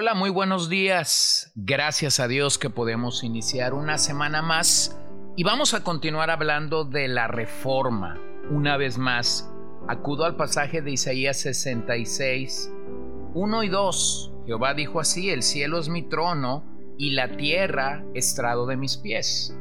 Hola, muy buenos días. Gracias a Dios que podemos iniciar una semana más y vamos a continuar hablando de la reforma. Una vez más, acudo al pasaje de Isaías 66, 1 y 2. Jehová dijo así, el cielo es mi trono y la tierra estrado de mis pies.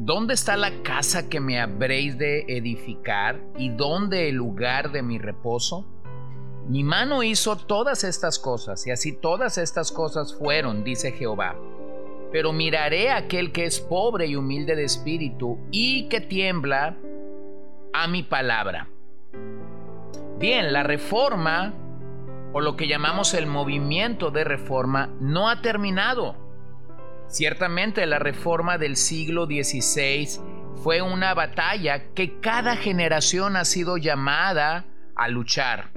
¿Dónde está la casa que me habréis de edificar y dónde el lugar de mi reposo? Mi mano hizo todas estas cosas, y así todas estas cosas fueron, dice Jehová. Pero miraré a aquel que es pobre y humilde de espíritu y que tiembla a mi palabra. Bien, la reforma, o lo que llamamos el movimiento de reforma, no ha terminado. Ciertamente la reforma del siglo XVI fue una batalla que cada generación ha sido llamada a luchar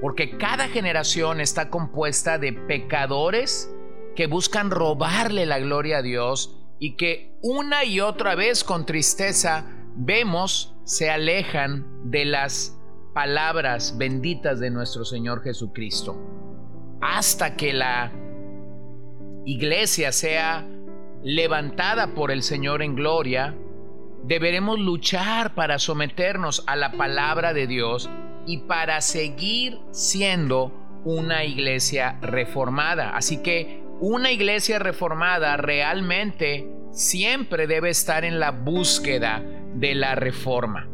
porque cada generación está compuesta de pecadores que buscan robarle la gloria a Dios y que una y otra vez con tristeza vemos se alejan de las palabras benditas de nuestro Señor Jesucristo. Hasta que la iglesia sea levantada por el Señor en gloria, deberemos luchar para someternos a la palabra de Dios y para seguir siendo una iglesia reformada. Así que una iglesia reformada realmente siempre debe estar en la búsqueda de la reforma.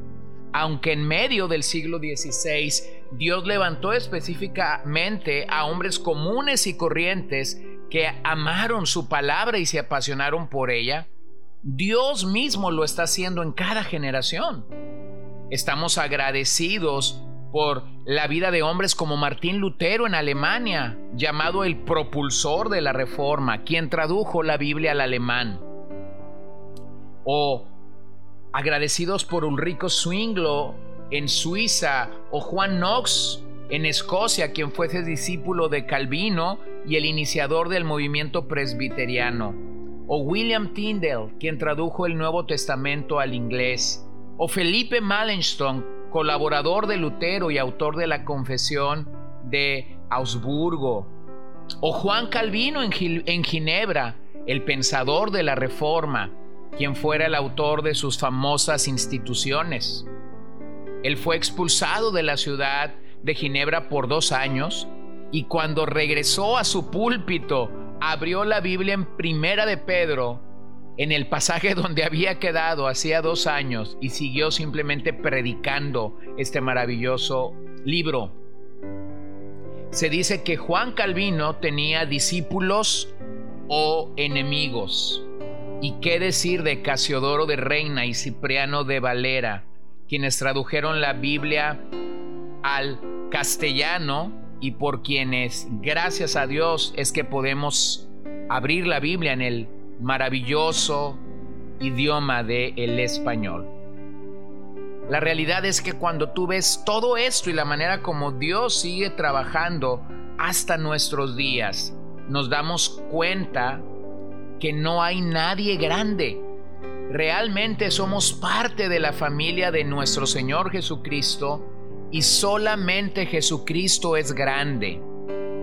Aunque en medio del siglo XVI Dios levantó específicamente a hombres comunes y corrientes que amaron su palabra y se apasionaron por ella, Dios mismo lo está haciendo en cada generación. Estamos agradecidos por la vida de hombres como Martín Lutero en Alemania, llamado el propulsor de la Reforma, quien tradujo la Biblia al alemán. O agradecidos por Ulrico Zwinglo en Suiza, o Juan Knox en Escocia, quien fue discípulo de Calvino y el iniciador del movimiento presbiteriano. O William Tyndale, quien tradujo el Nuevo Testamento al inglés. O Felipe Malenston, colaborador de Lutero y autor de la Confesión de Augsburgo, o Juan Calvino en, Ginebra, el pensador de la Reforma, quien fuera el autor de sus famosas instituciones. Él fue expulsado de la ciudad de Ginebra por dos años y cuando regresó a su púlpito abrió la Biblia en Primera de Pedro en el pasaje donde había quedado hacía dos años y siguió simplemente predicando este maravilloso libro. Se dice que Juan Calvino tenía discípulos o enemigos. ¿Y qué decir de Casiodoro de Reina y Cipriano de Valera, quienes tradujeron la Biblia al castellano y por quienes, gracias a Dios, es que podemos abrir la Biblia en el maravilloso idioma del el español. La realidad es que cuando tú ves todo esto y la manera como Dios sigue trabajando hasta nuestros días, nos damos cuenta que no hay nadie grande. Realmente somos parte de la familia de nuestro Señor Jesucristo y solamente Jesucristo es grande.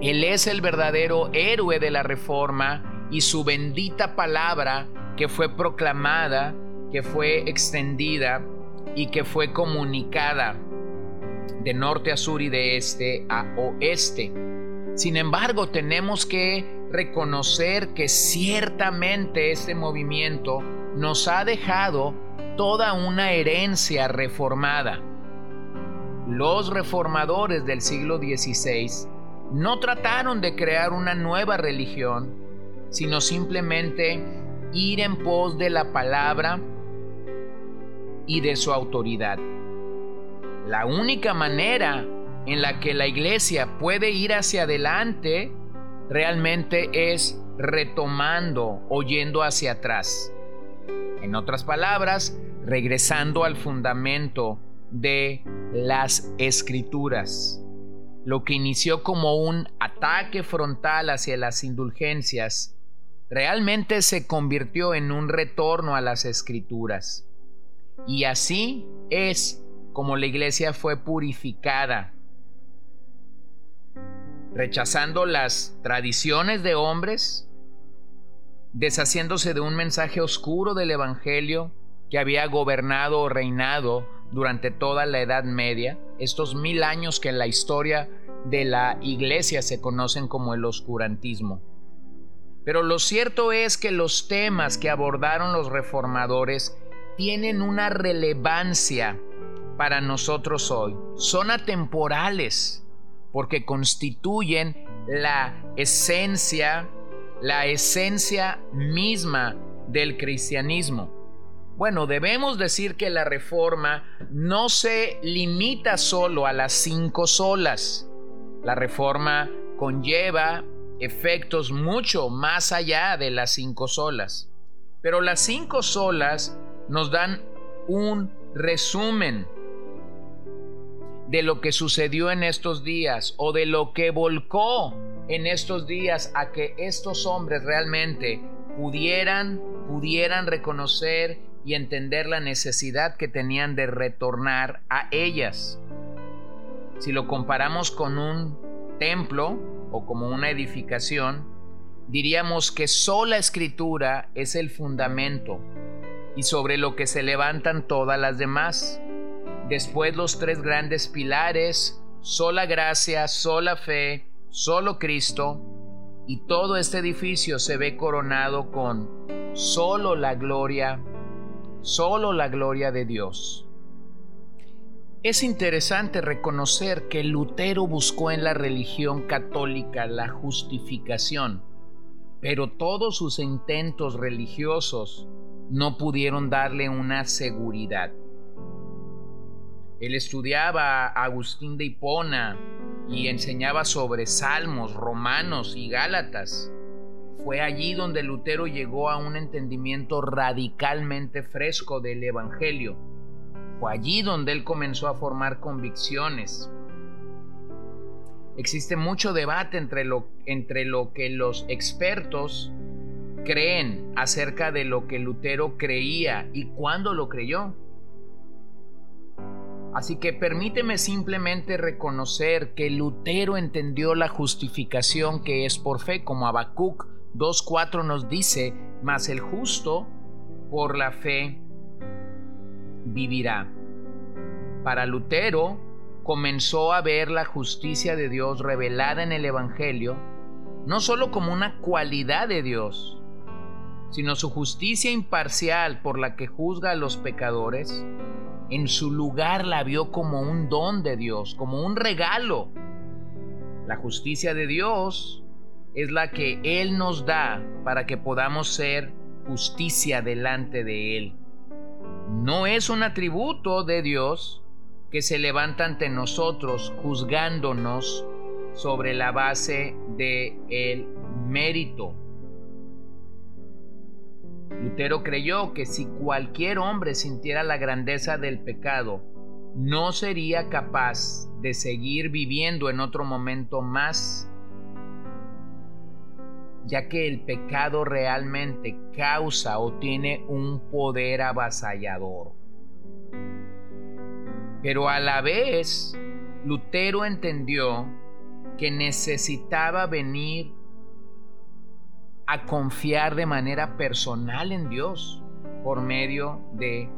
Él es el verdadero héroe de la reforma y su bendita palabra que fue proclamada, que fue extendida y que fue comunicada de norte a sur y de este a oeste. Sin embargo, tenemos que reconocer que ciertamente este movimiento nos ha dejado toda una herencia reformada. Los reformadores del siglo XVI no trataron de crear una nueva religión, sino simplemente ir en pos de la palabra y de su autoridad. La única manera en la que la iglesia puede ir hacia adelante realmente es retomando o yendo hacia atrás. En otras palabras, regresando al fundamento de las escrituras. Lo que inició como un ataque frontal hacia las indulgencias, realmente se convirtió en un retorno a las escrituras. Y así es como la iglesia fue purificada, rechazando las tradiciones de hombres, deshaciéndose de un mensaje oscuro del Evangelio que había gobernado o reinado durante toda la Edad Media, estos mil años que en la historia de la iglesia se conocen como el oscurantismo. Pero lo cierto es que los temas que abordaron los reformadores tienen una relevancia para nosotros hoy. Son atemporales porque constituyen la esencia, la esencia misma del cristianismo. Bueno, debemos decir que la reforma no se limita solo a las cinco solas. La reforma conlleva efectos mucho más allá de las cinco solas. Pero las cinco solas nos dan un resumen de lo que sucedió en estos días o de lo que volcó en estos días a que estos hombres realmente pudieran pudieran reconocer y entender la necesidad que tenían de retornar a ellas. Si lo comparamos con un templo o como una edificación, diríamos que sola escritura es el fundamento y sobre lo que se levantan todas las demás. Después los tres grandes pilares, sola gracia, sola fe, solo Cristo, y todo este edificio se ve coronado con solo la gloria, solo la gloria de Dios. Es interesante reconocer que Lutero buscó en la religión católica la justificación, pero todos sus intentos religiosos no pudieron darle una seguridad. Él estudiaba a Agustín de Hipona y enseñaba sobre Salmos, Romanos y Gálatas. Fue allí donde Lutero llegó a un entendimiento radicalmente fresco del Evangelio. Allí donde él comenzó a formar convicciones. Existe mucho debate entre lo, entre lo que los expertos creen acerca de lo que Lutero creía y cuándo lo creyó. Así que permíteme simplemente reconocer que Lutero entendió la justificación que es por fe, como Habacuc 2.4 nos dice, mas el justo por la fe vivirá. Para Lutero comenzó a ver la justicia de Dios revelada en el Evangelio, no solo como una cualidad de Dios, sino su justicia imparcial por la que juzga a los pecadores, en su lugar la vio como un don de Dios, como un regalo. La justicia de Dios es la que Él nos da para que podamos ser justicia delante de Él. No es un atributo de Dios que se levanta ante nosotros juzgándonos sobre la base de el mérito. Lutero creyó que si cualquier hombre sintiera la grandeza del pecado, no sería capaz de seguir viviendo en otro momento más, ya que el pecado realmente causa o tiene un poder avasallador. Pero a la vez, Lutero entendió que necesitaba venir a confiar de manera personal en Dios por medio de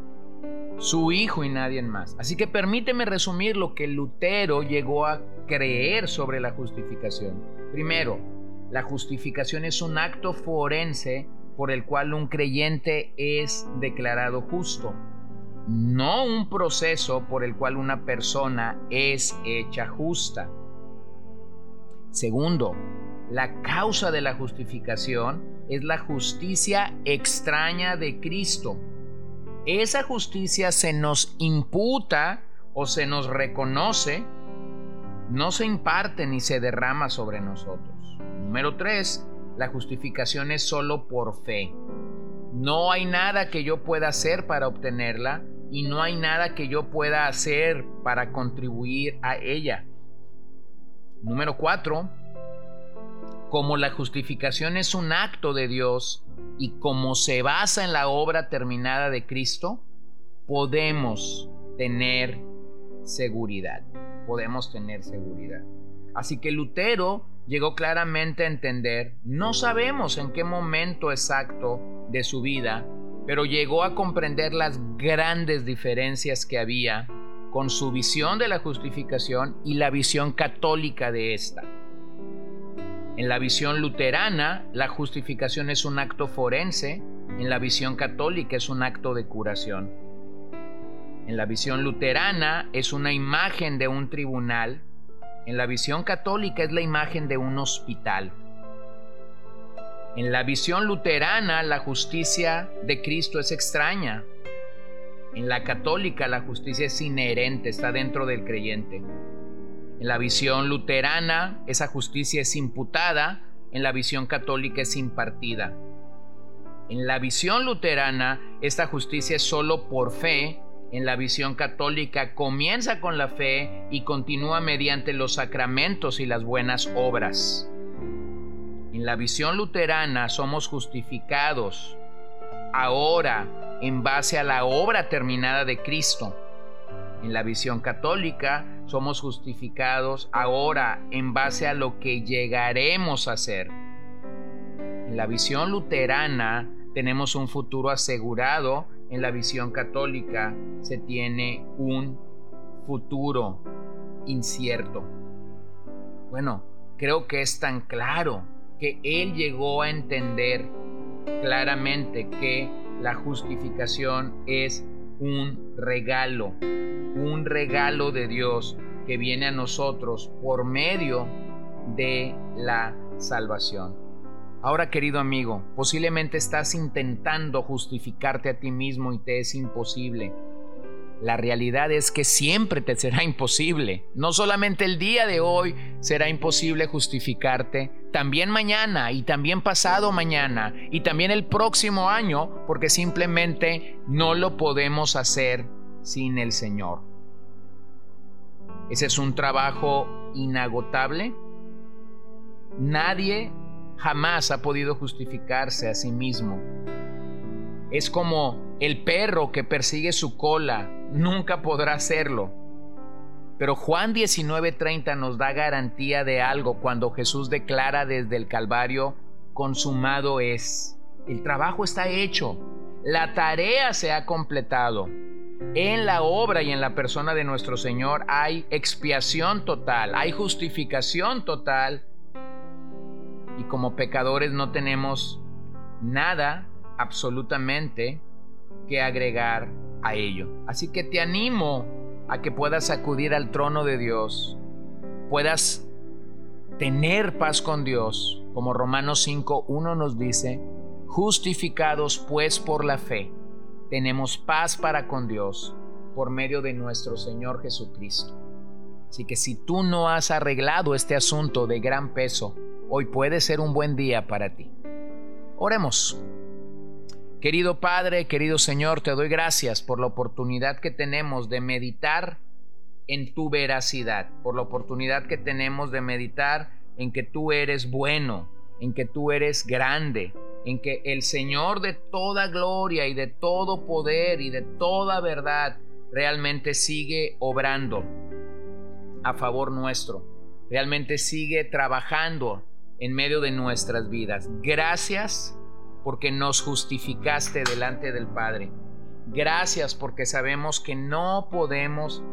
su Hijo y nadie más. Así que permíteme resumir lo que Lutero llegó a creer sobre la justificación. Primero, la justificación es un acto forense por el cual un creyente es declarado justo, no un proceso por el cual una persona es hecha justa. Segundo, la causa de la justificación es la justicia extraña de Cristo. Esa justicia se nos imputa o se nos reconoce, no se imparte ni se derrama sobre nosotros. Número 3. La justificación es solo por fe. No hay nada que yo pueda hacer para obtenerla y no hay nada que yo pueda hacer para contribuir a ella. Número cuatro, como la justificación es un acto de Dios y como se basa en la obra terminada de Cristo, podemos tener seguridad. Podemos tener seguridad. Así que Lutero llegó claramente a entender, no sabemos en qué momento exacto de su vida, pero llegó a comprender las grandes diferencias que había con su visión de la justificación y la visión católica de esta. En la visión luterana, la justificación es un acto forense, en la visión católica es un acto de curación. En la visión luterana es una imagen de un tribunal, en la visión católica es la imagen de un hospital. En la visión luterana la justicia de Cristo es extraña. En la católica la justicia es inherente, está dentro del creyente. En la visión luterana esa justicia es imputada, en la visión católica es impartida. En la visión luterana esta justicia es solo por fe, en la visión católica comienza con la fe y continúa mediante los sacramentos y las buenas obras. En la visión luterana somos justificados ahora en base a la obra terminada de Cristo. En la visión católica somos justificados ahora en base a lo que llegaremos a ser. En la visión luterana tenemos un futuro asegurado, en la visión católica se tiene un futuro incierto. Bueno, creo que es tan claro que él llegó a entender claramente que la justificación es un regalo, un regalo de Dios que viene a nosotros por medio de la salvación. Ahora, querido amigo, posiblemente estás intentando justificarte a ti mismo y te es imposible. La realidad es que siempre te será imposible. No solamente el día de hoy será imposible justificarte, también mañana y también pasado mañana y también el próximo año, porque simplemente no lo podemos hacer sin el Señor. Ese es un trabajo inagotable. Nadie jamás ha podido justificarse a sí mismo. Es como el perro que persigue su cola, nunca podrá hacerlo. Pero Juan 19:30 nos da garantía de algo cuando Jesús declara desde el Calvario, consumado es. El trabajo está hecho, la tarea se ha completado. En la obra y en la persona de nuestro Señor hay expiación total, hay justificación total. Y como pecadores no tenemos nada absolutamente que agregar a ello. Así que te animo a que puedas acudir al trono de Dios, puedas tener paz con Dios, como Romanos 5.1 nos dice, justificados pues por la fe, tenemos paz para con Dios por medio de nuestro Señor Jesucristo. Así que si tú no has arreglado este asunto de gran peso, hoy puede ser un buen día para ti. Oremos. Querido Padre, querido Señor, te doy gracias por la oportunidad que tenemos de meditar en tu veracidad, por la oportunidad que tenemos de meditar en que tú eres bueno, en que tú eres grande, en que el Señor de toda gloria y de todo poder y de toda verdad realmente sigue obrando a favor nuestro, realmente sigue trabajando en medio de nuestras vidas. Gracias porque nos justificaste delante del Padre. Gracias porque sabemos que no podemos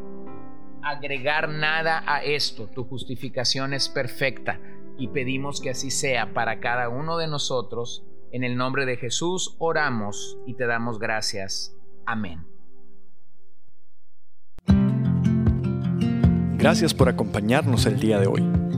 agregar nada a esto. Tu justificación es perfecta y pedimos que así sea para cada uno de nosotros. En el nombre de Jesús oramos y te damos gracias. Amén. Gracias por acompañarnos el día de hoy.